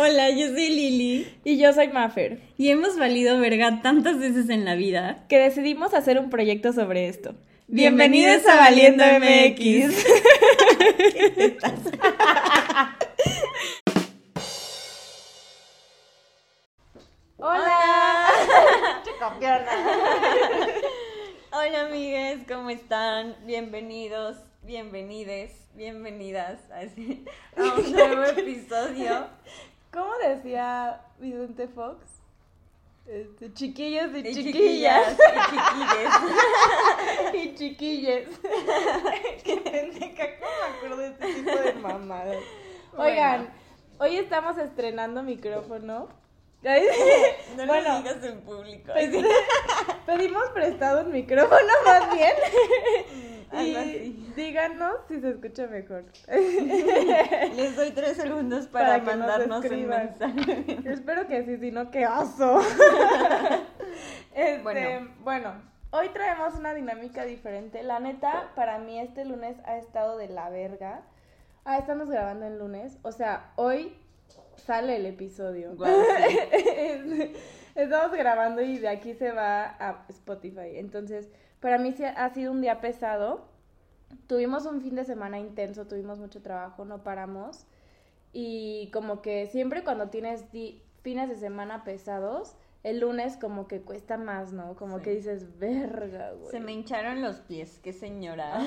Hola, yo soy Lili. Y yo soy Maffer. Y hemos valido verga tantas veces en la vida que decidimos hacer un proyecto sobre esto. Bienvenidos, a Valiendo MX. Hola. Hola, amigues, ¿cómo están? Bienvenidos, bienvenides, bienvenidas a un nuevo episodio. ¿Cómo decía Vicente Fox? Este, chiquillos y, Y chiquillas. chiquillas y chiquilles. Qué pendeja, ¿cómo me acuerdo de este tipo de mamadas? Oigan, hoy estamos estrenando micrófono. y. No bueno, lo digas en público. Pedi- pedimos prestado un micrófono más bien. Y díganos si se escucha mejor. Les doy tres segundos para, mandarnos un mensaje. Yo espero que sí, si no, qué oso. Este, Bueno. bueno. hoy traemos una dinámica diferente. La neta, para mí este lunes ha estado de la verga. Ah, estamos grabando el lunes. O sea, hoy sale el episodio. Sí. Estamos grabando y de aquí se va a Spotify. Entonces, para mí ha sido un día pesado. Tuvimos un fin de semana intenso, tuvimos mucho trabajo, no paramos. Y como que siempre cuando tienes fines de semana pesados, el lunes como que cuesta más, ¿no? Como Sí. que dices, verga, güey. Se me hincharon los pies, qué señora.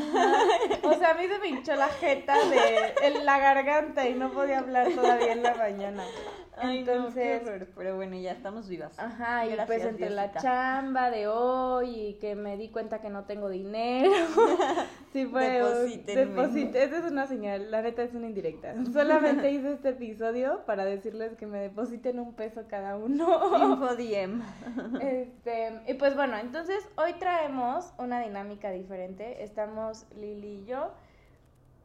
O sea, a mí se me hinchó la jeta de en la garganta y no podía hablar todavía en la mañana. Ay, no, qué Entonces, horror, pero bueno, ya estamos vivas. Ajá, y pues entre la chamba de hoy y que me di cuenta que no tengo dinero. sí fue un- Deposítenme. deposit- Esa es una señal, la neta es una indirecta. Solamente hice este episodio para decirles que me depositen un peso cada uno. DM. este, y pues bueno, entonces hoy traemos una dinámica diferente. Estamos Lili y yo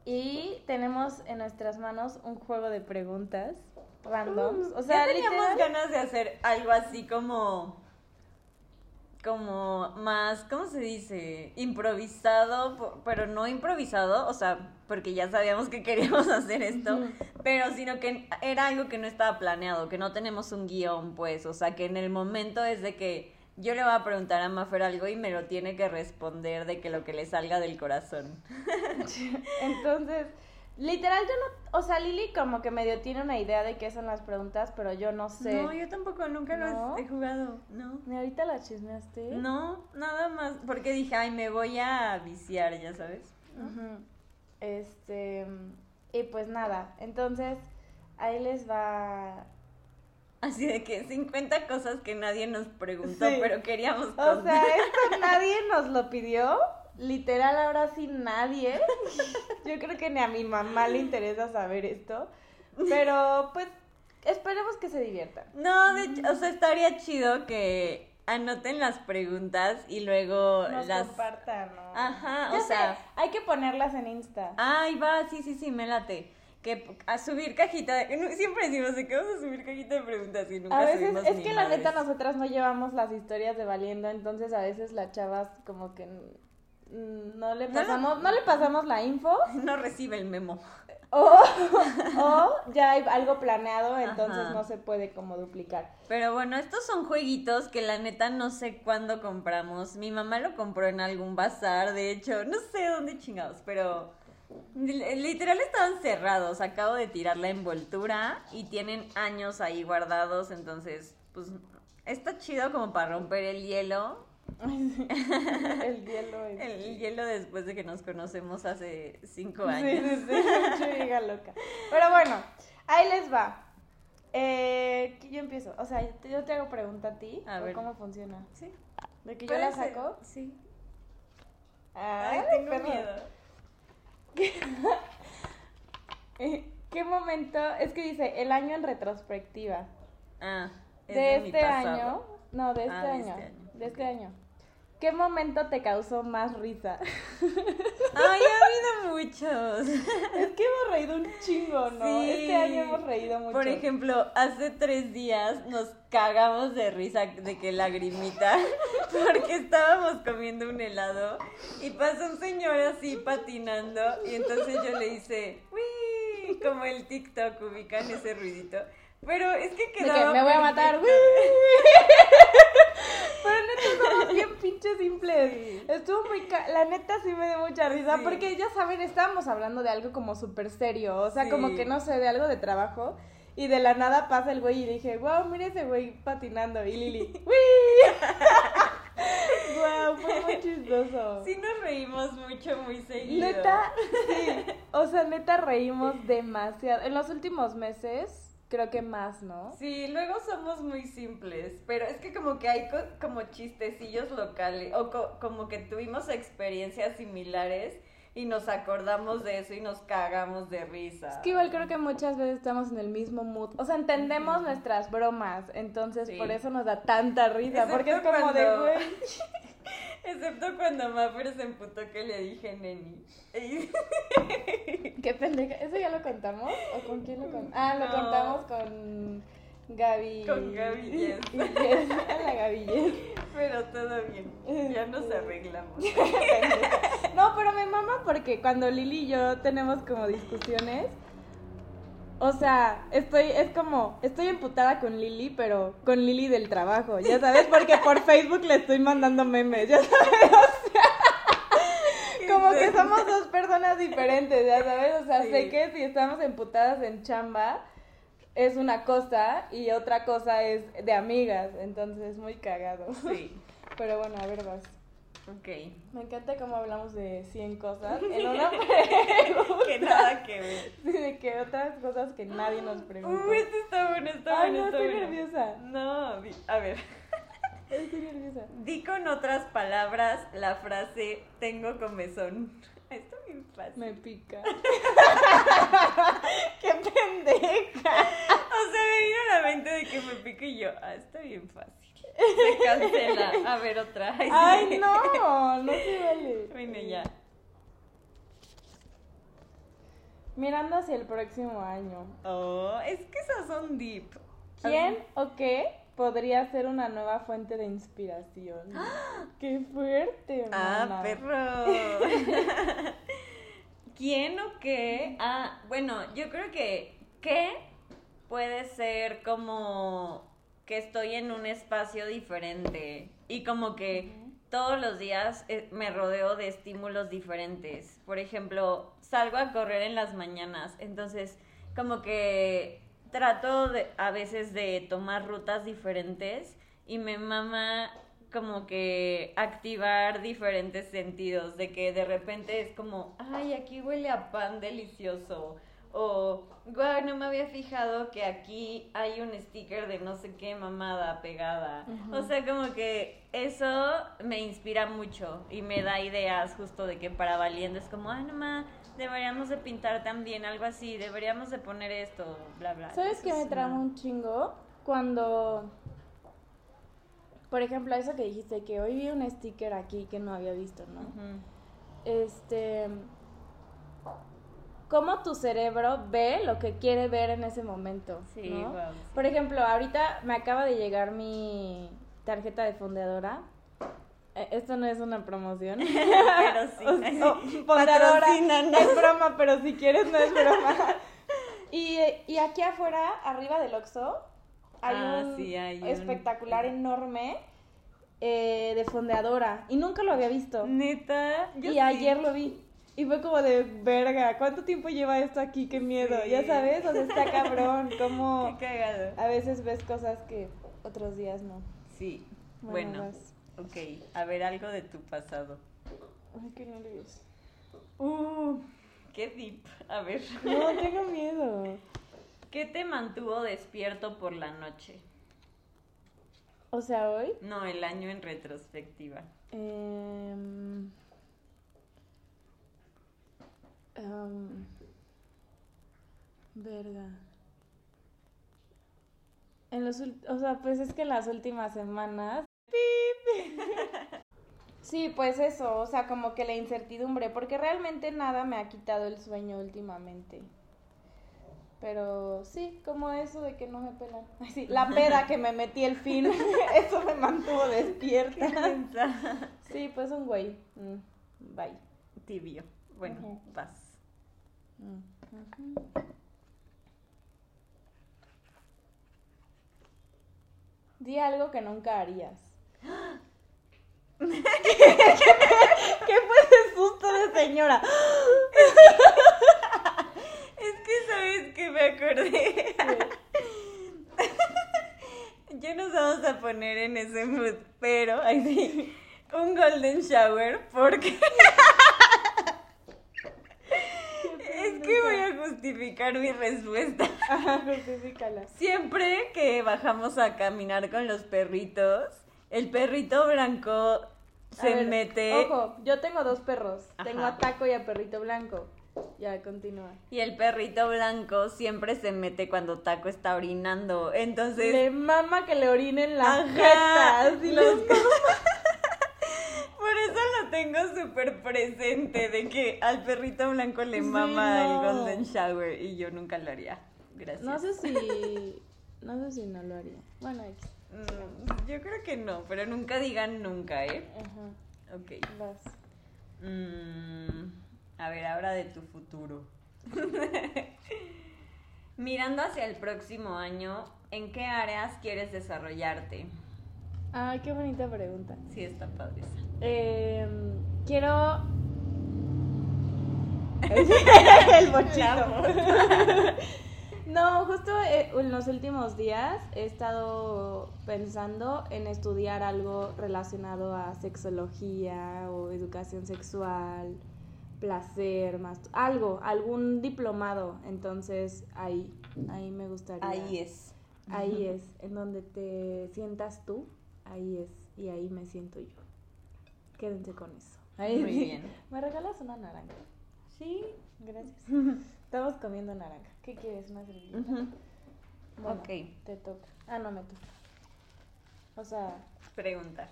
y tenemos en nuestras manos un juego de preguntas randoms. O sea, ya teníamos literal- ganas de hacer algo así como como más, ¿cómo se dice? Improvisado, pero no improvisado, o sea, porque ya sabíamos que queríamos hacer esto, pero sino que era algo que no estaba planeado, que no tenemos un guion, pues, o sea, que en el momento es de que yo le voy a preguntar a Mafer algo y me lo tiene que responder de que lo que le salga del corazón. Entonces, literal, yo no, o sea, Lili como que medio tiene una idea de qué son las preguntas, pero yo no sé. No, yo tampoco, nunca ¿No? lo he jugado, no. Ni ahorita la chismeaste. No, nada más, porque dije, ay, me voy a viciar, ya sabes. Este, y pues nada, entonces, ahí les va. Así de que 50 cosas que nadie nos preguntó, Sí. pero queríamos O contar. sea, esto nadie nos lo pidió. Literal, ahora sí nadie. Yo creo que ni a mi mamá le interesa saber esto. Pero pues esperemos que se diviertan. No, de hecho, o sea, estaría chido que anoten las preguntas y luego Nos las... compartan, ¿no? Ajá, Ya o sé, sea... hay que ponerlas en Insta. Ay, va, sí, sí, sí, me late. Que a subir cajita, de- siempre decimos de que vamos a subir cajita de preguntas y nunca A veces, subimos es ni que la neta nosotras no llevamos las historias de Valiendo, entonces a veces las chavas como que no le No lo- pasamos, no le pasamos la info No recibe el memo. o, o ya hay algo planeado, entonces Ajá. no se puede como duplicar. Pero bueno, estos son jueguitos que la neta no sé cuándo compramos. Mi mamá lo compró en algún bazar, de hecho, no sé dónde chingados, pero li- literal estaban cerrados. Acabo de tirar la envoltura y tienen años ahí guardados, entonces, pues está chido como para romper el hielo. El hielo. El hielo después de que nos conocemos hace cinco años. sí, loca. Pero bueno, ahí les va. Eh, yo empiezo. O sea, yo te- hago pregunta a ti. A ¿o ver. ¿Cómo funciona? Sí. ¿De que yo la ser, saco? Sí. Ay, Ay, tengo miedo. Eh, ¿Qué momento? Es que dice el año en retrospectiva. Ah, es de este pasado. año. No, de este Ah, de año. este año. De este año. ¿Qué momento te causó más risa? Ay, ha habido muchos. es que hemos reído un chingo, ¿no? Sí. Este año hemos reído mucho. Por ejemplo, hace tres días nos cagamos de risa de que lagrimita porque estábamos comiendo un helado y pasó un señor así patinando y entonces yo le hice, ¡Uy! como el TikTok, ubican ese ruidito. Pero es que De que quedaba me voy a matar. perfecto. Pero neta somos bien Estuvo muy... ca- La neta sí me dio mucha risa Sí. porque ya saben, estábamos hablando de algo como súper serio. O sea, Sí. como que no sé, de algo de trabajo. Y de la nada pasa el güey y dije, wow, mira ese güey patinando. Y Lili, wow, fue muy chistoso. Sí nos reímos mucho, muy seguido. Neta, sí. O sea, neta reímos demasiado. En los últimos meses, creo que más, ¿no? Sí, luego somos muy simples, pero es que como que hay co- como chistecillos locales, o co- como que tuvimos experiencias similares y nos acordamos de eso y nos cagamos de risa. Es que igual creo que muchas veces estamos en el mismo mood. O sea, entendemos nuestras bromas. Entonces, Sí. por eso nos da tanta risa. porque es como de, güey. Excepto cuando Maffer se emputó que le dije neni. Qué pendeja. ¿Eso ya lo contamos? ¿O con quién lo contamos? Ah, lo No. contamos con Gaby. Con Gaby Yes. Y Yes. Hola, Gaby Yes. Pero todo bien, ya nos arreglamos. No, pero me mama porque cuando Lili y yo tenemos como discusiones, o sea, estoy, es como, estoy emputada con Lili, pero con Lili del trabajo, ya sabes, porque por Facebook le estoy mandando memes, ya sabes, o sea, como que somos dos personas diferentes, ya sabes, o sea, Sí. sé que si estamos emputadas en chamba es una cosa y otra cosa es de amigas, entonces es muy cagado. Sí, Pero bueno, a ver, vas. Ok. Me encanta cómo hablamos de 100 cosas en una pregunta. Que nada que ver. Sí, de que otras cosas que nadie nos pregunta. Uy, esto está bueno, está Ay, bueno, no, está estoy bueno. nerviosa. No, a ver. Estoy nerviosa. Di con otras palabras la frase tengo comezón. Está bien fácil. Me pica. ¡Qué pendeja! O sea, me vino a la mente de que me pica y yo, ah, está bien fácil. Se cancela. A ver, otra. Ay, sí. ¡Ay, no! No se vale. Bueno, ya. Mirando hacia el próximo año. Oh, es que esas son deep. ¿Quién o qué podría ser una nueva fuente de inspiración? ¡Qué fuerte, Ah, mana! perro. ¿Quién o qué? Ah, bueno, yo creo que ¿qué? puede ser como que estoy en un espacio diferente. Y como que todos los días eh, me rodeo de estímulos diferentes. Por ejemplo, salgo a correr en las mañanas, entonces como que trato de, a veces de tomar rutas diferentes y me mama como que activar diferentes sentidos, de que de repente es como, ay, aquí huele a pan delicioso, o, guau, no me había fijado que aquí hay un sticker de no sé qué mamada pegada. O sea, como que eso me inspira mucho y me da ideas justo de que para valiendo es como, ay, no ma, deberíamos de pintar también algo así, deberíamos de poner esto, bla, bla. ¿Sabes qué me trama un chingo? Cuando, por ejemplo, eso que dijiste, que hoy vi un sticker aquí que no había visto, ¿no? Este, cómo tu cerebro ve lo que quiere ver en ese momento, Sí, ¿no? sí. Por ejemplo, ahorita me acaba de llegar mi tarjeta de fondeadora. Eh, Esto no es una promoción. Pero sí. O- o, fondeadora. Patrocínanos. Es broma, pero si quieres no es broma. Y, y aquí afuera, arriba del Oxxo, hay Ah, un sí, hay un- espectacular enorme eh, de fondeadora. Y nunca lo había visto. Neta. yo y ayer lo vi. Y fue como de verga, ¿cuánto tiempo lleva esto aquí? Qué miedo. Sí. Ya sabes, o sea, está cabrón. Como Qué cagado. a veces ves cosas que otros días no. Sí. Bueno, Bueno, ok. A ver, algo de tu pasado. Ay, qué nervios. Uh, qué deep. A ver. No, tengo miedo. ¿Qué te mantuvo despierto por la noche? O sea, hoy. No, el año en retrospectiva. em, em, verga. En los o sea, pues es que en las últimas semanas. ¡pip! Sí, pues eso, o sea, como que la incertidumbre, porque realmente nada me ha quitado el sueño últimamente. Pero sí, como eso de que no me pelan. Ay, sí, la peda que me metí el fin, eso me mantuvo despierta. Sí, pues un güey. Mm, bye. Tibio. Bueno, vas. Di algo que nunca harías. ¿Qué, fue ese susto de señora? es que sabes que me acordé. Sí. ya nos vamos a poner en ese mood, pero ay, sí, un golden shower porque justificar mi respuesta. Ajá, justifícala. Siempre que bajamos a caminar con los perritos, el perrito blanco se ver, mete Ojo, yo tengo dos perros. Tengo a Taco y a Perrito Blanco. Ya, continúa. y el perrito blanco siempre se mete cuando Taco está orinando. Entonces, Le mama que le orinen la Ajá, jeta. así los- por eso lo tengo súper presente de que al perrito blanco le Sí, mama no. el golden shower y yo nunca lo haría. Gracias. No sé si. No sé si no lo haría. Bueno. Mm, yo creo que no, pero nunca digan nunca, ¿eh? Ajá. Ok. Vas. Mm, a ver, ahora de tu futuro. Mirando hacia el próximo año, ¿en qué áreas quieres desarrollarte? Ay, qué bonita pregunta. Sí, está padre. Eh, quiero. el bochito. no, justo eh, en los últimos días he estado pensando en estudiar algo relacionado a sexología o educación sexual, placer, más algo, algún diplomado. Entonces ahí, ahí me gustaría. Ahí es. Ahí es, en donde te sientas tú, ahí es, y ahí me siento yo. Quédense con eso. Ahí Muy bien. ¿Me regalas una naranja? Sí. Gracias. Estamos comiendo naranja. ¿Qué quieres? ¿Una servilleta? Ujú. Bueno, Ok. te toca. Ah, no me toca. O sea, Preguntar.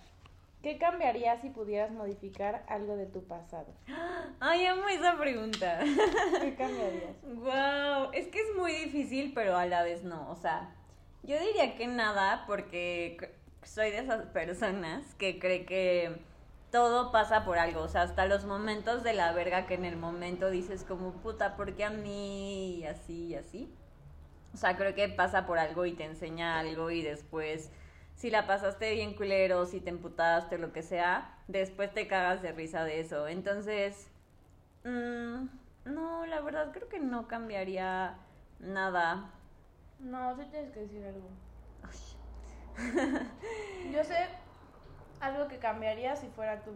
¿qué cambiaría si pudieras modificar algo de tu pasado? Ay, amo esa pregunta. ¿Qué cambiarías? Wow, es que es muy difícil, pero a la vez no. O sea, yo diría que nada, porque soy de esas personas que cree que todo pasa por algo. O sea, hasta los momentos de la verga que en el momento dices como puta, ¿por qué a mí? Y así y así. O sea, creo que pasa por algo y te enseña algo y después, si la pasaste bien culero, si te emputaste o lo que sea, después te cagas de risa de eso. Entonces, mm, no, la verdad creo que no cambiaría nada. No, sí tienes que decir algo. Yo sé algo que cambiaría si fuera tú.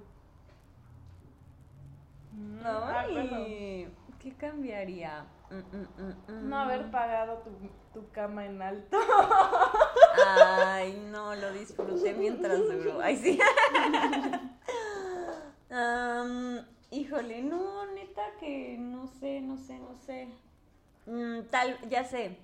Ah, perdón. Ay, ¿qué cambiaría? Mm, mm, mm. No haber pagado tu, tu cama en alto. Ay, no, lo disfruté mientras duró. Ay, sí. Híjole, no, neta que no sé, no sé, no sé. Tal, ya sé.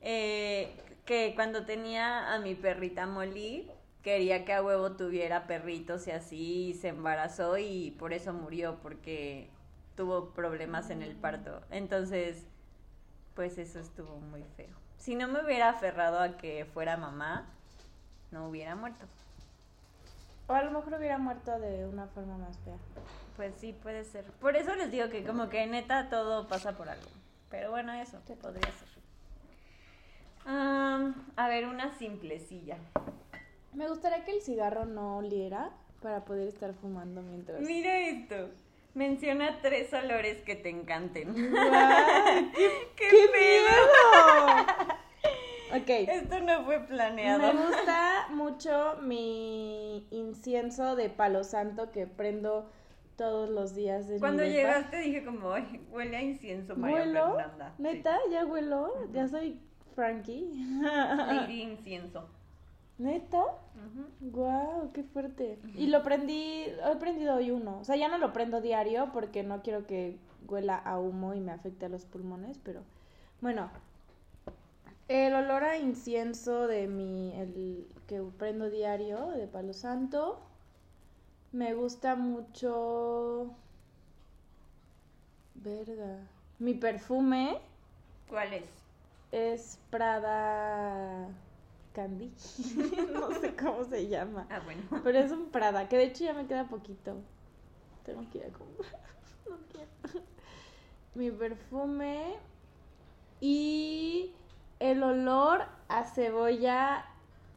Eh, que cuando tenía a mi perrita Molly, quería que a huevo tuviera perritos y así, y se embarazó y por eso murió, porque tuvo problemas en el parto. Entonces, pues eso estuvo muy feo. Si no me hubiera aferrado a que fuera mamá, no hubiera muerto. O a lo mejor hubiera muerto de una forma más fea. Pues sí, puede ser. Por eso les digo que como que neta todo pasa por algo. Pero bueno, eso podría ser. Am, a ver, una simplecilla. Me gustaría que el cigarro no oliera para poder estar fumando mientras. Mira esto. Menciona tres olores que te encanten. ¡Qué, ¡Qué pedo! Ok. Esto no fue planeado. Me gusta mucho mi incienso de palo santo que prendo todos los días de Cuando mi llegaste dije como, "Ay, huele a incienso María ¿Huelo? Fernanda. Sí. ¿Neta? ¿Ya huelo? Ya soy Frankie. Lady incienso. ¿Neta? Guau, qué fuerte. Y lo prendí, he prendido hoy uno. O sea, ya no lo prendo diario porque no quiero que huela a humo y me afecte a los pulmones, pero bueno. El olor a incienso de mi, el que prendo diario, de Palo Santo. Me gusta mucho... Verga. Mi perfume ¿Cuál es? Es Prada Candy. no sé cómo se llama. Ah, bueno. Pero es un Prada, que de hecho ya me queda poquito. Tengo que ir a comprar. No quiero. Mi perfume y el olor a cebolla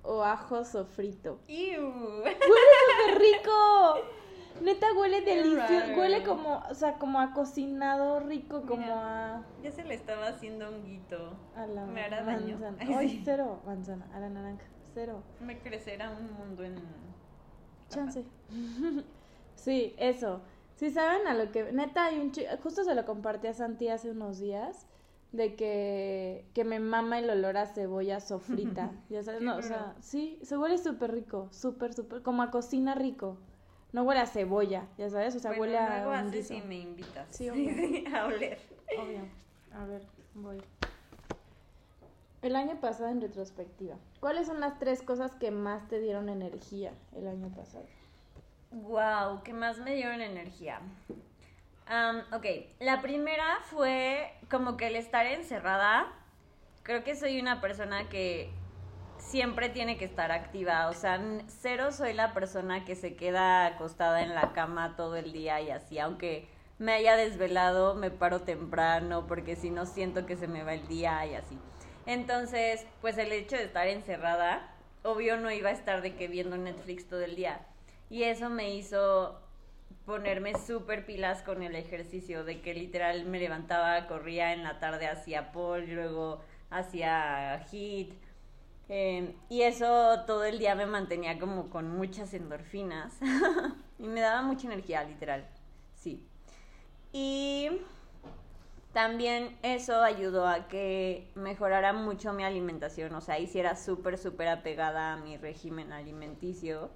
o ajo sofrito? ¡Ew! ¡Huele súper rico! Neta huele delicioso, huele como, o sea, como a cocinado rico, como Mira. a, Ya se le estaba haciendo honguito. a la ¿Me hará daño? Ay, sí. cero manzana, a la naranja, cero. Me crecerá un mundo en... Chance. sí, eso. Si saben a lo que. Neta, hay un chico. Justo se lo compartí a Santi hace unos días. De que, que me mama el olor a cebolla sofrita. Ya sabes, no, o sea, sí, se huele súper rico. Súper, súper. Como a cocina rico. No huele a cebolla, ya sabes, o sea, bueno, huele a. luego haces y me invitas. Sí, obvio. a oler. Obvio. A ver, voy. El año pasado en retrospectiva. ¿Cuáles son las tres cosas que más te dieron energía el año pasado? Wow, ¿qué más me dieron energía? Am, ok, la primera fue como que el estar encerrada. Creo que soy una persona que siempre tiene que estar activa. O sea, cero soy la persona que se queda acostada en la cama todo el día y así. Aunque me haya desvelado, me paro temprano porque si no siento que se me va el día y así. Entonces, pues el hecho de estar encerrada, obvio no iba a estar de que viendo Netflix todo el día. Y eso me hizo ponerme súper pilas con el ejercicio, de que literal me levantaba, corría en la tarde hacia pole, luego hacia hit. Eh, y eso todo el día me mantenía como con muchas endorfinas. y me daba mucha energía, literal. Sí. Y también eso ayudó a que mejorara mucho mi alimentación, o sea, hiciera súper, súper apegada a mi régimen alimenticio.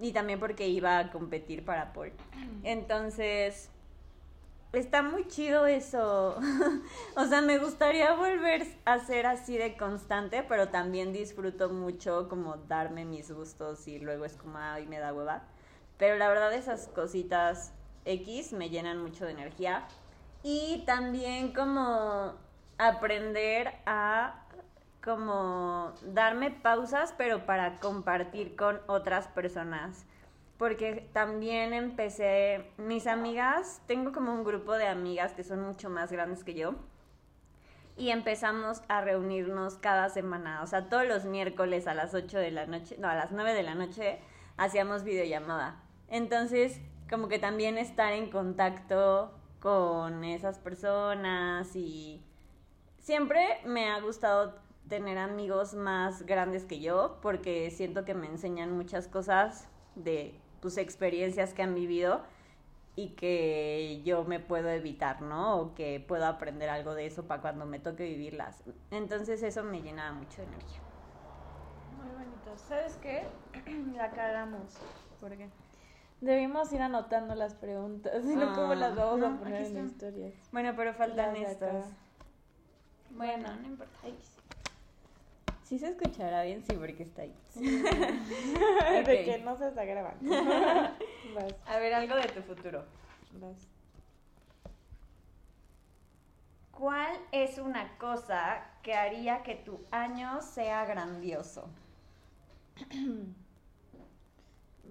Y también porque iba a competir para Paul. Entonces, está muy chido eso. o sea, me gustaría volver a ser así de constante, pero también disfruto mucho como darme mis gustos y luego es como, ay, me da hueva. Pero la verdad esas cositas X me llenan mucho de energía. Y también como aprender a como darme pausas, pero para compartir con otras personas. Porque también empecé, mis amigas, tengo como un grupo de amigas que son mucho más grandes que yo. Y empezamos a reunirnos cada semana, o sea, todos los miércoles a las 8 de la noche, no, a las 9 de la noche, hacíamos videollamada. Entonces, como que también estar en contacto con esas personas y siempre me ha gustado tener amigos más grandes que yo porque siento que me enseñan muchas cosas de tus experiencias que han vivido y que yo me puedo evitar, ¿no? O que puedo aprender algo de eso para cuando me toque vivirlas. Entonces eso me llenaba mucho de energía. Muy bonito. ¿Sabes qué? La cagamos. ¿Por qué? Debimos ir anotando las preguntas, sino cómo las vamos no, a poner en historias. Bueno, pero faltan estas. Bueno, no importa. Sí se escuchará bien, sí, porque está ahí. De Ok. que no se está grabando. vas, A ver, algo de tu futuro. vas. ¿Cuál es una cosa que haría que tu año sea grandioso?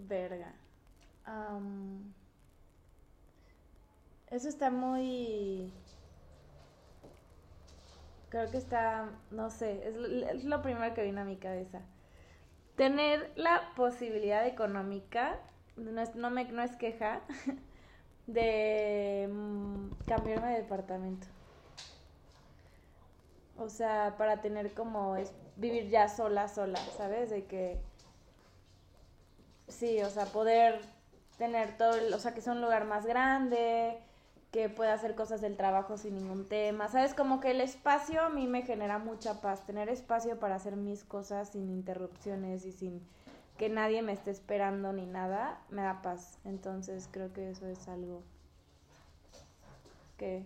Verga. Eso está muy... Creo que está, no sé, es, lo- primero que vino a mi cabeza. Tener la posibilidad económica, no es, no me, no es queja, de mm, cambiarme de departamento. O sea, para tener como es vivir ya sola, sola, ¿sabes? De que Sí, o sea, poder tener todo, el- o sea, que sea un lugar más grande, que pueda hacer cosas del trabajo sin ningún tema, ¿sabes? Como que el espacio a mí me genera mucha paz, tener espacio para hacer mis cosas sin interrupciones y sin que nadie me esté esperando ni nada, me da paz. Entonces creo que eso es algo que...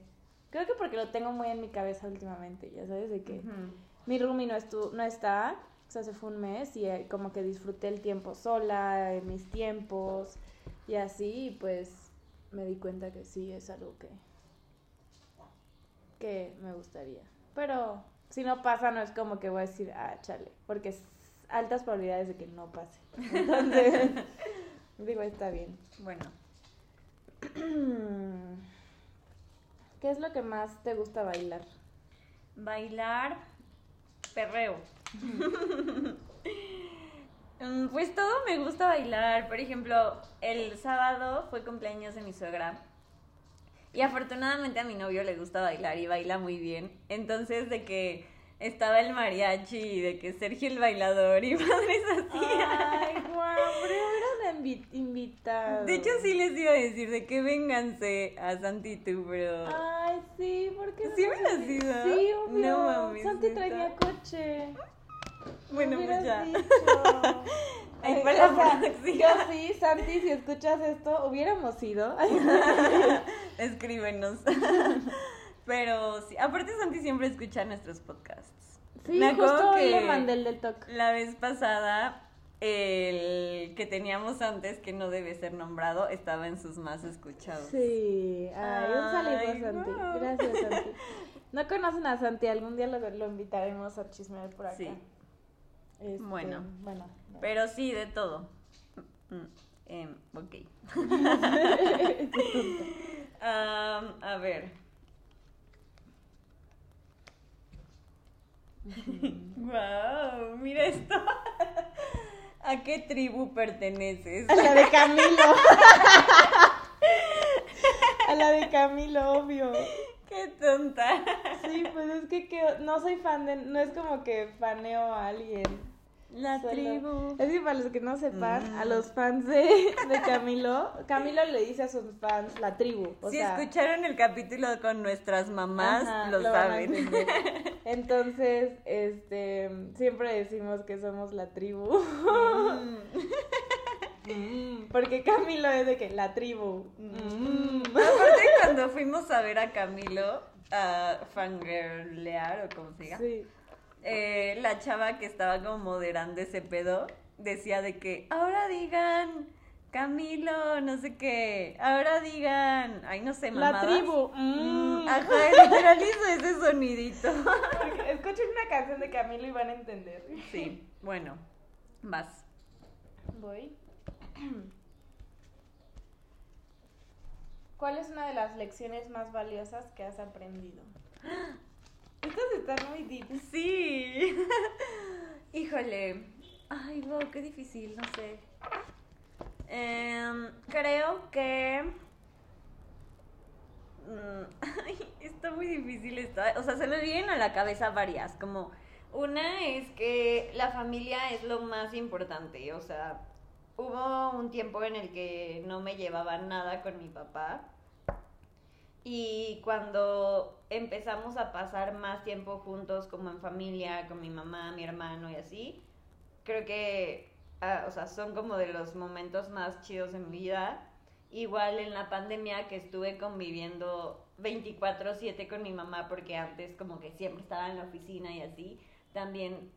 Creo que porque lo tengo muy en mi cabeza últimamente, ya sabes, de que... Mi roomie no, estu no está, o sea, se fue un mes y eh, como que disfruté el tiempo sola, mis tiempos y así, pues me di cuenta que sí es algo que, que me gustaría. Pero si no pasa, no es como que voy a decir, ah, chale, porque es altas probabilidades de que no pase. Entonces, digo, está bien. Bueno, ¿Qué es lo que más te gusta bailar? bailar perreo. Mm, Pues todo me gusta bailar. Por ejemplo, el sábado fue cumpleaños de mi suegra. Y afortunadamente a mi novio le gusta bailar y baila muy bien. Entonces, de que estaba el mariachi y de que Sergio el bailador y madres así. Ay, guau, pero hubieran invi- invitado. De hecho, sí les iba a decir de que vénganse a Santi y tú, pero. Ay, sí, ¿por qué no ¿Sí nos hubieras invi- ido? Sí, obvio. No mames, Santi traía coche. Bueno, pues ya. Ay, para la o sea. Yo sí, Santi, si escuchas esto, hubiéramos ido. Escríbenos. Pero sí, aparte Santi siempre escucha nuestros podcasts. Sí, Me acuerdo justo hoy que le mandé el del toque. La vez pasada, el que teníamos antes, que no debe ser nombrado, estaba en sus más escuchados. Sí, ay, un saludo Ay, Santi. Gracias, Santi. No conocen a Santi, algún día lo, lo invitaremos a chismear por acá. Sí. Este, Bueno. bueno. Pero sí, de todo. Em, ok. A ver. wow, mira esto. ¿A qué tribu perteneces? A la de Camilo. a la de Camilo, obvio. qué tonta. Sí, pues es que, que no soy fan de, no es como que faneo a alguien. La Solo- tribu. Es que para los que no sepan, Mm. a los fans de, de Camilo, Camilo le dice a sus fans la tribu. O si sea, escucharon el capítulo con nuestras mamás, Ajá, lo, saben. Entonces, este, siempre decimos que somos la tribu. Mm. Porque Camilo es de que la tribu. Mm. Mm. Aparte, cuando fuimos a ver a Camilo a fangirlear o como se diga, Sí. eh, la chava que estaba como moderando ese pedo decía de que ahora digan Camilo, no sé qué, ahora digan, ay no sé, La mamadas. tribu. Mm, Mm. Ajá, literal hizo ese sonidito. Porque Escuchen una canción de Camilo y van a entender. Sí, bueno, vas. Voy. ¿Cuál es una de las lecciones más valiosas que has aprendido? Estas están muy deep. Sí. Híjole. Ay, wow, qué difícil, no sé. Em, creo que. Mm, está muy difícil esto. O sea, se me vienen a la cabeza varias. Como una es que la familia es lo más importante. O sea, hubo un tiempo en el que no me llevaba nada con mi papá. Y cuando empezamos a pasar más tiempo juntos, como en familia, con mi mamá, mi hermano y así, creo que, ah, o sea, son como de los momentos más chidos de mi vida. Igual en la pandemia que estuve conviviendo 24/7 con mi mamá, porque antes como que siempre estaba en la oficina y así, también,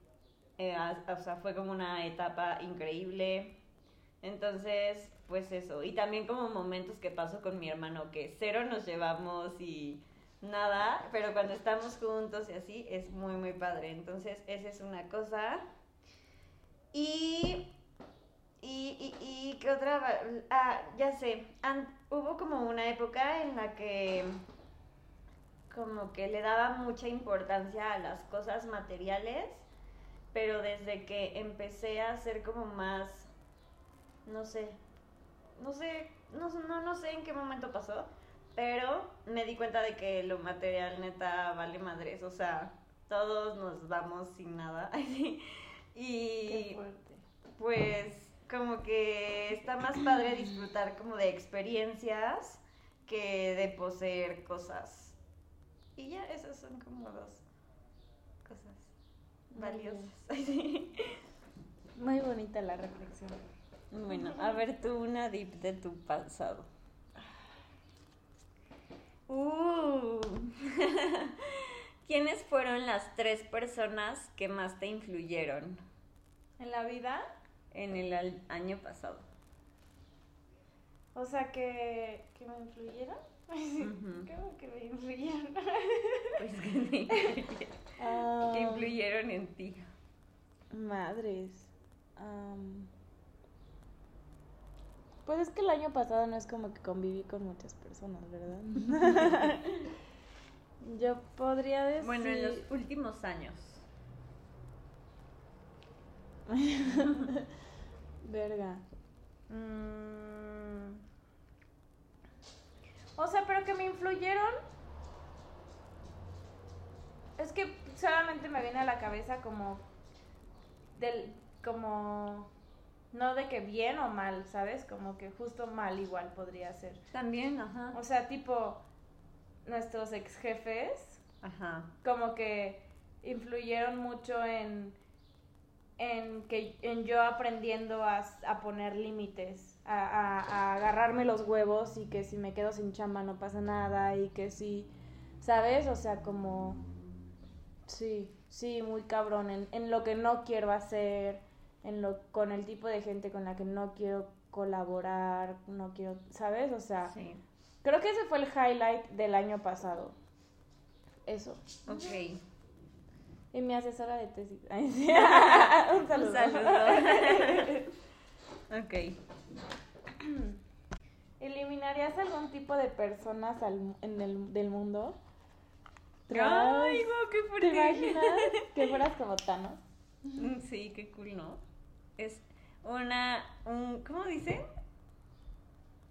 eh, o sea, fue como una etapa increíble. Entonces, pues eso. Y también como momentos que paso con mi hermano, que cero nos llevamos y nada, pero cuando estamos juntos y así, es muy, muy padre. Entonces, esa es una cosa. Y... Y, y, ¿qué otra? Ah, ya sé. Hubo como una época en la que como que le daba mucha importancia a las cosas materiales, pero desde que empecé a ser como más no sé, no sé, no, no, no sé en qué momento pasó, pero me di cuenta de que lo material neta vale madres, o sea, todos nos vamos sin nada. Qué y fuerte. pues como que está más padre disfrutar como de experiencias que de poseer cosas. Y ya esas son como dos cosas valiosas. Muy bonita la reflexión. Bueno, a ver tú una dip de tu pasado. Uh. ¿Quiénes fueron las tres personas que más te influyeron ¿En la vida? en el al- año pasado? O sea, que, que me influyeron. ¿Cómo que me influyeron? Pues que te influyeron, Ah, que influyeron en ti. Madres. Pues es que el año pasado no es como que conviví con muchas personas, ¿verdad? Yo podría decir. Bueno, en los últimos años. Verga. Mm. O sea, pero que me influyeron. Es que solamente me viene a la cabeza como. Del. Como. No de que bien o mal, ¿sabes? Como que justo mal igual podría ser. También, ajá. O sea, tipo. Nuestros ex jefes. Ajá. Como que influyeron mucho en. En, que, en yo aprendiendo a, a poner límites, a, a- a agarrarme los huevos y que si me quedo sin chamba no pasa nada y que si, ¿sabes? O sea, como, sí, sí, muy cabrón, en, en lo que no quiero hacer, en lo, con el tipo de gente con la que no quiero colaborar, no quiero, ¿sabes? O sea, Sí. creo que ese fue el highlight del año pasado. Eso. Ok. Y mi asesora de tesis. Un saludo. Un saludo. ok. ¿Eliminarías algún tipo de personas al- en el, del mundo? Ay, guau, qué ¿Te imaginas que fueras como Thanos? Sí, qué cool, ¿no? Es una, un, ¿cómo dicen?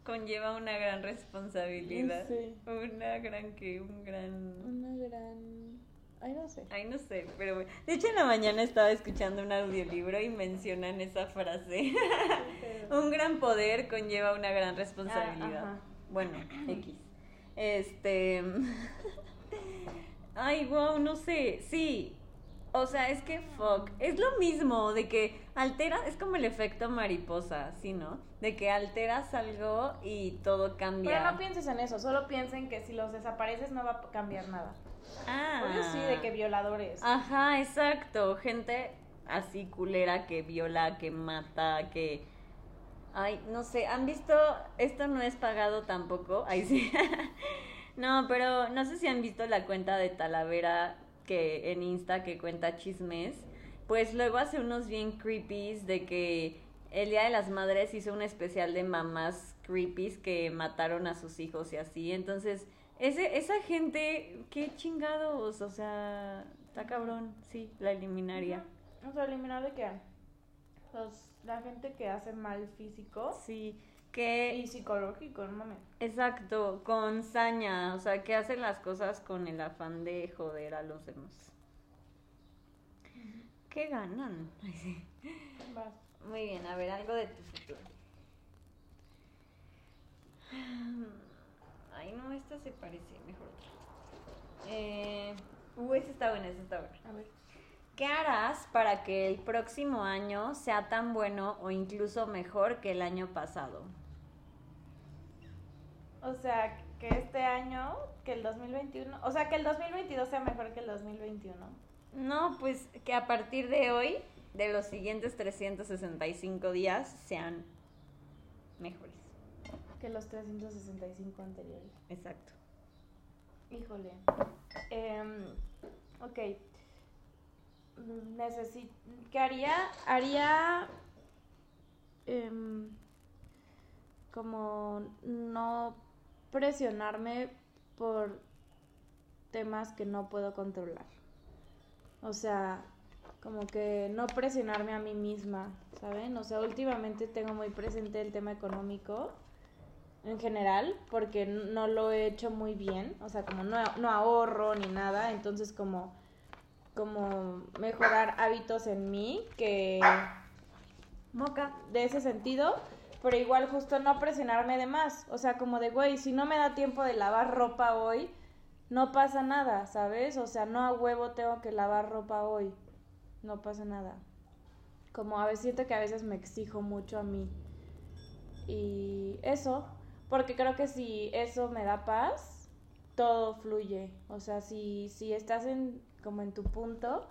Conlleva una gran responsabilidad. Sí. Una gran que, un gran... Una gran... Ay, no sé. Ay, no sé, pero bueno. De hecho, en la mañana estaba escuchando un audiolibro y mencionan esa frase. un gran poder conlleva una gran responsabilidad. Ah. Bueno, X. Este. Ay, wow, no sé. Sí. O sea, es que fuck. Es lo mismo de que altera, es como el efecto mariposa, ¿sí, no? De que alteras algo y todo cambia. Pero no pienses en eso, solo piensen que si los desapareces no va a cambiar nada. ah. Obvio sí, de que violadores. Ajá, exacto. Gente así culera que viola, que mata, que. Ay, no sé, ¿han visto? Esto no es pagado tampoco. Ay, sí. no, pero no sé si han visto la cuenta de Talavera que en Insta que cuenta chismes. Pues luego hace unos bien creepies de que el Día de las Madres hizo un especial de mamás creepies que mataron a sus hijos y así. Entonces, ese, esa gente, qué chingados, o sea, está cabrón, sí, la eliminaría. O sea, eliminar de que los, la gente que hace mal físico Sí, que, y psicológico, no mames. exacto, con saña, o sea, que hacen las cosas con el afán de joder a los demás. ¿Qué ganan? Ay, sí. Vas. Muy bien, a ver, algo de tu futuro. Ay, no, esta se parece, mejor otra. Eh, uh, esta está buena, esta está buena. A ver. ¿Qué harás para que el próximo año sea tan bueno o incluso mejor que el año pasado? O sea, que este año, que el 2021, o sea, que el 2022 sea mejor que el 2021. No, pues que a partir de hoy, de los siguientes 365 días, sean mejores. Que los 365 anteriores. Exacto. Híjole. Em, ok. Necesito. ¿Qué haría? Haría. em, como no presionarme por temas que no puedo controlar. O sea, como que no presionarme a mí misma, ¿saben? O sea, últimamente tengo muy presente el tema económico en general, porque no lo he hecho muy bien, o sea, como no, no ahorro ni nada, entonces como, como mejorar hábitos en mí que Moca. de ese sentido, pero igual justo no presionarme de más, o sea, como de, güey, si no me da tiempo de lavar ropa hoy, no pasa nada, ¿sabes? O sea, no a huevo tengo que lavar ropa hoy, no pasa nada. Como a veces siento que a veces me exijo mucho a mí. Y eso, porque creo que si eso me da paz, todo fluye. O sea, si, si estás en, como en tu punto,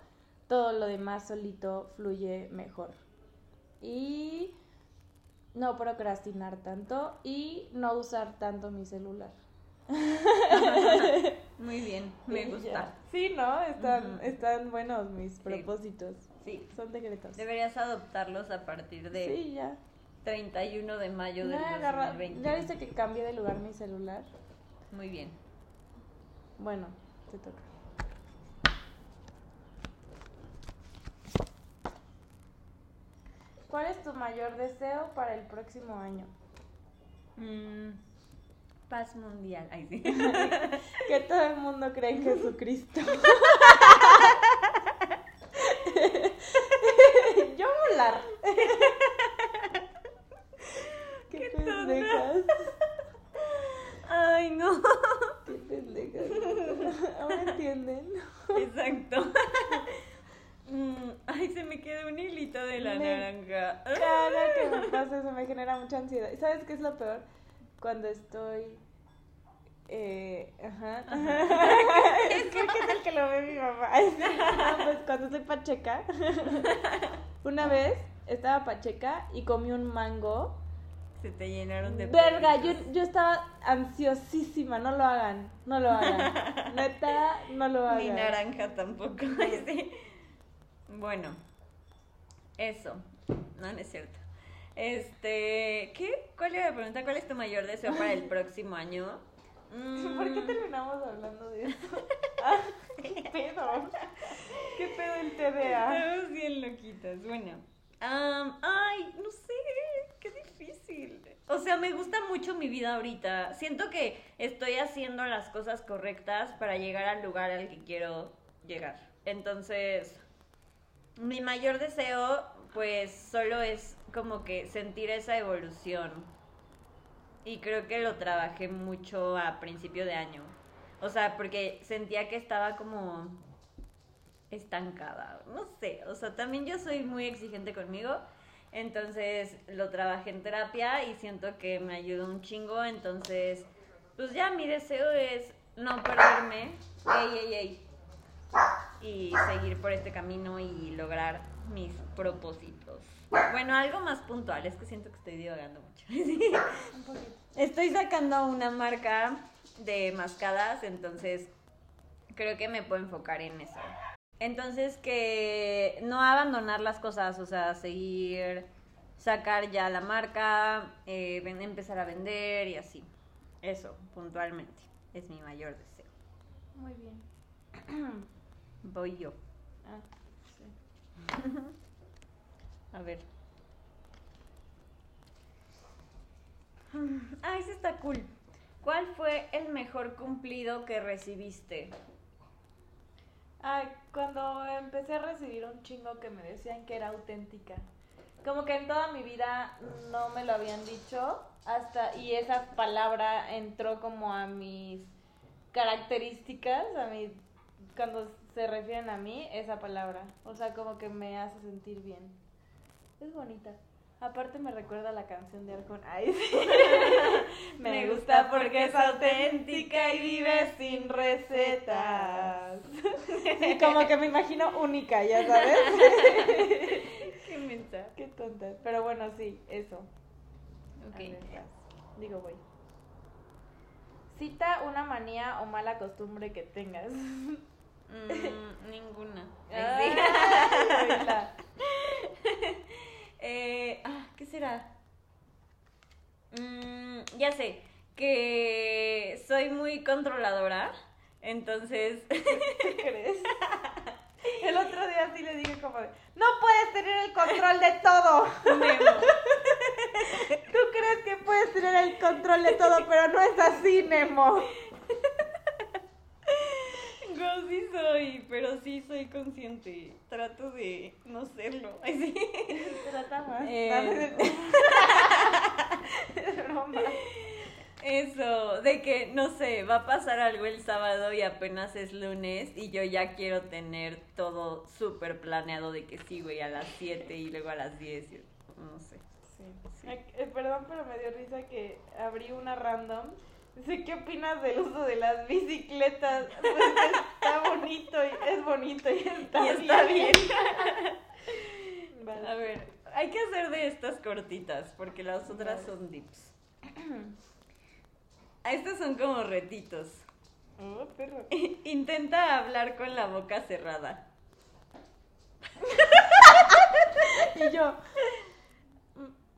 todo lo demás solito fluye mejor. Y no procrastinar tanto y no usar tanto mi celular. Muy bien, me gusta. Sí, ¿no? Están, están buenos mis propósitos. Sí. Son secretos. Deberías adoptarlos a partir de Sí, ya. 31 de mayo del No, agarra- 2020. ¿Ya viste que cambié de lugar mi celular? Muy bien. Bueno, te toca. ¿Cuál es tu mayor deseo para el próximo año? Mm, paz mundial. Ay, sí. Que todo el mundo cree en Jesucristo. Yo volar. Qué, Qué pendejas. Ay, no. Qué pendejas. Ahora entienden. Exacto. Mm, Ay, se me quedó un hilito de la Me naranja. Cada que me pasa eso me genera mucha ansiedad. ¿Y sabes qué es lo peor? Cuando estoy. Eh, ajá. es que ¿qué tal que lo ve mi mamá? No, pues cuando estoy pacheca. Una vez estaba pacheca y comí un mango. Se te llenaron de Verga, yo, yo estaba ansiosísima. No lo hagan. No lo hagan. Neta, no lo hagan. Ni naranja tampoco. Bueno, eso. No, no es cierto. Este, ¿qué? ¿Cuál era la pregunta? ¿Cuál es tu mayor deseo para el próximo año? ¿Por qué Mm, terminamos hablando de eso? Ah, ¿Qué pedo? ¿Qué pedo el TDA? Estamos bien loquitas. Bueno. ay, no sé. Qué difícil. O sea, me gusta mucho mi vida ahorita. Siento que estoy haciendo las cosas correctas para llegar al lugar al que quiero llegar. Entonces, mi mayor deseo, pues, solo es como que sentir esa evolución. Y creo que lo trabajé mucho a principio de año. O sea, porque sentía que estaba como estancada, no sé, o sea, también yo soy muy exigente conmigo, entonces lo trabajé en terapia y siento que me ayudó un chingo, entonces, pues ya mi deseo es no perderme, ey, ey, ey, y seguir por este camino y lograr mis propósitos. Bueno, algo más puntual, es que siento que estoy divagando mucho. Un poquito. Estoy sacando una marca de mascadas, entonces creo que me puedo enfocar en eso. Entonces que no abandonar las cosas, o sea, seguir, sacar ya la marca, eh, empezar a vender y así. Eso, puntualmente, es mi mayor deseo. Muy bien. Voy yo. Ah, sí. A ver. Ah, ese está cool. ¿Cuál fue el mejor cumplido que recibiste? Ay, cuando empecé a recibir un chingo que me decían que era auténtica. Como que en toda mi vida no me lo habían dicho hasta y esa palabra entró como a mis características, a mi cuando se refieren a mí esa palabra, o sea, como que me hace sentir bien. Es bonita. Aparte me recuerda a la canción de Arjona. Ay, sí. Me gusta porque es auténtica y vive sin recetas. Sí, como que me imagino única, ya sabes. Qué mensa. Qué tonta. Pero bueno, sí, eso. Ok. Digo, voy. Cita una manía o mala costumbre que tengas. Mm, ninguna. Ay, oíla. Eh, ah, ¿Qué será? Mm, ya sé, que soy muy controladora, entonces... ¿Qué crees? El otro día sí le dije como no puedes tener el control de todo. Nemo. Tú crees que puedes tener el control de todo, pero no es así, Nemo. No, sí soy, pero sí soy consciente. Trato de no serlo. Ay, sí. Trata más. Eh. Eso, de que, no sé, va a pasar algo el sábado y apenas es lunes y yo ya quiero tener todo súper planeado de que sí, güey, a las 7 y luego a las 10. y- No sé. Sí. Eh, perdón, pero me dio risa que abrí una random. Dice, ¿qué opinas del uso de las bicicletas? Pues está bonito, y es bonito y está, Y está bien. Vale. A ver, hay que hacer de estas cortitas porque las otras son dips. A Estos son como retitos. Oh, perro. Intenta hablar con la boca cerrada. Y yo. mm, mm, mm, mm, ujú.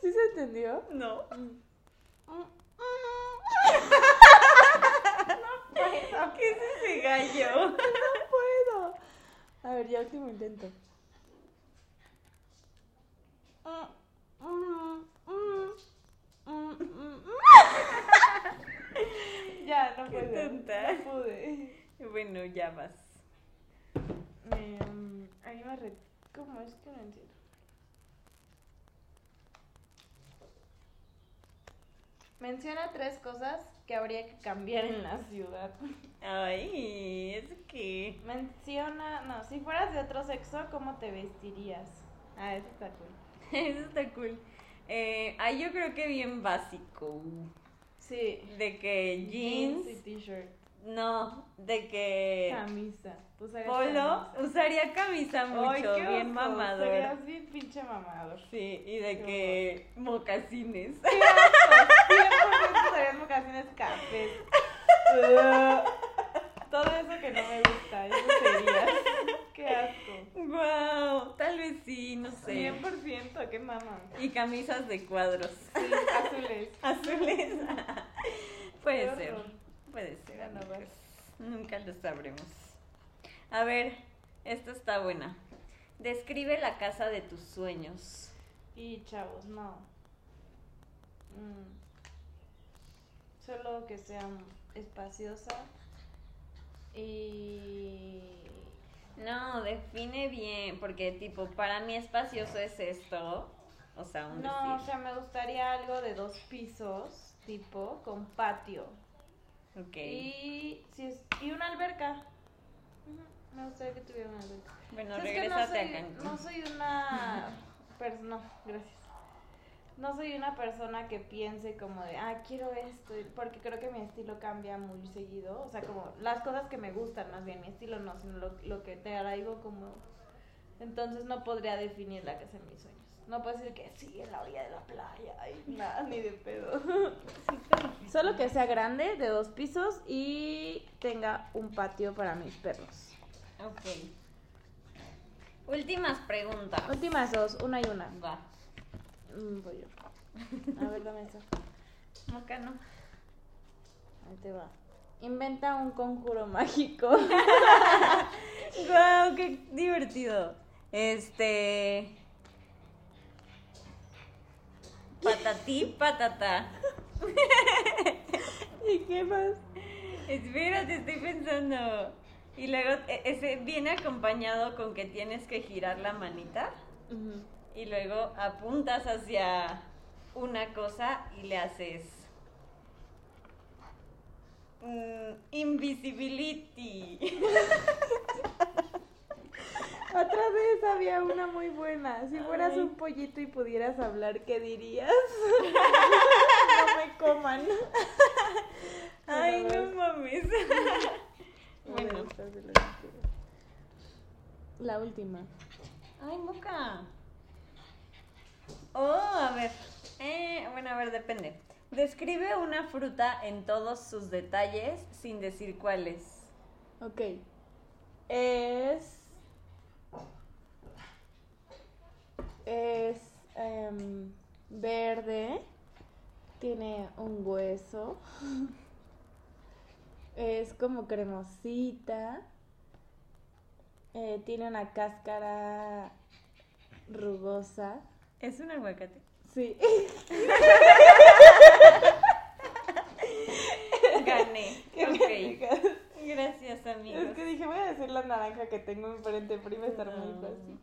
¿Sí se entendió? No. Mm, mm. ¿Qué es ese gallo? A ver, ya último intento. ya, no tonta. No pude. Bueno, ya vas. Em, me re... ¿Cómo es que no entiendo? Menciona tres cosas que habría que cambiar en la ciudad. Ay, es que. Menciona, no, si fueras de otro sexo, ¿cómo te vestirías? Ah, eso está cool. Eso está cool. Eh, ay, yo creo que bien básico. Sí. De que jeans. y t-shirt. No, de que. Camisa. ¿Tú usarías Polo. camisa? Usaría camisa Ay, mucho, qué bien mamador. Serías bien pinche mamador. Sí, y de Qué que. Mocasines. ¡Qué asco! 100% usarías mocasines cafés. Todo eso que no me gusta, eso serías. ¡Qué asco! Wow, tal vez sí, no sé. 100%, qué mama. Y camisas de cuadros. Sí, azules. Azules. Puede ser. Puede ser. Amigos. Nunca lo sabremos. A ver, esta está buena. Describe la casa de tus sueños. Y chavos, no. Mm. Solo que sea espaciosa y No, define bien, porque tipo, para mí espacioso es esto. O sea, un no, o sea, me gustaría algo de dos pisos, tipo, con patio. Ok. Y si es y una alberca. Me gustaría que tuviera una alberca. Bueno, es que regrésate no soy, Cancún. no soy una persona, no, gracias. No soy una persona que piense como de, ah, quiero esto, porque creo que mi estilo cambia muy seguido. O sea, como las cosas que me gustan, más bien mi estilo no, sino lo, lo que te arraigo como... Entonces no podría definir la casa de mis sueños. No puedo decir que sí, en la orilla de la playa, ay, nada, ni de pedo. Solo que sea grande, de dos pisos y tenga un patio para mis perros. Ok. Últimas preguntas. Últimas dos, una y una. Va. Mm, voy yo. A ver, dame eso. Acá no. Ahí te va. Inventa un conjuro mágico. Guau, qué divertido. Este. Patatí, patata. ¿Y qué más? Espérate, estoy pensando. Y luego e- ese viene acompañado con que tienes que girar la manita y luego apuntas hacia una cosa y le haces mm, invisibility. Otra vez había una muy buena. Si fueras Ay. un pollito y pudieras hablar, ¿qué dirías? no me coman. Ay, no mames. Bueno. La última. Ay, moca. Oh, a ver. Eh, bueno, a ver, depende. Describe una fruta en todos sus detalles sin decir cuáles. Ok. Es. Es em, verde. Tiene un hueso. Es como cremosita. eh, tiene una cáscara rugosa. ¿Es un aguacate? Sí. Gané. Qué ok. pendejas. Gracias, amigos. Es que dije, voy a decir la naranja que tengo enfrente, pero iba a estar muy fácil.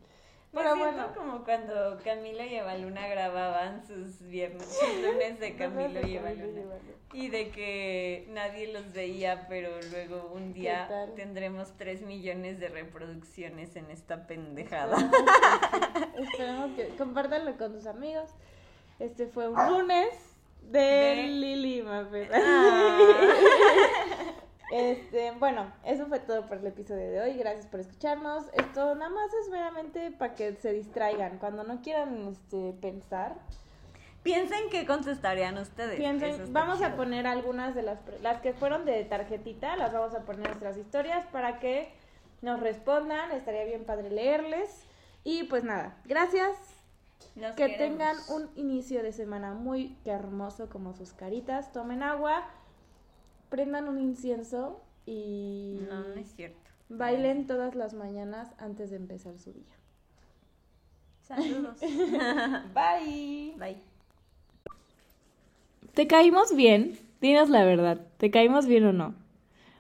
Me Pero siento bueno. como cuando Camilo y Evaluna grababan sus viernes, sus lunes de Camilo y Evaluna. Y de que nadie los veía, pero luego un día tendremos 3 millones de reproducciones en esta pendejada. Esperemos que, compártanlo con tus amigos. Este fue un lunes de, De- Lili Maffer. Ah. Este, bueno, eso fue todo por el episodio de hoy. Gracias por escucharnos. Esto nada más es meramente para que se distraigan. Cuando no quieran este, pensar, Piensen qué contestarían ustedes. piensen. Vamos a chido. poner algunas de las, las que fueron de tarjetita, las vamos a poner en nuestras historias para que nos respondan. Estaría bien padre leerles. Y pues nada, gracias. Los Que queremos. tengan un inicio de semana muy hermoso como sus caritas. Tomen agua, prendan un incienso y... No, no es cierto. Bailen todas las mañanas antes de empezar su día. Saludos. Bye. Bye. ¿Te caímos bien? Dinos la verdad, ¿te caímos bien o no?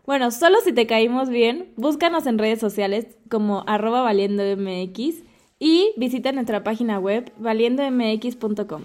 Bueno, solo si te caímos bien, búscanos en redes sociales como arroba valiendomx y visita nuestra página web valiendomx.com.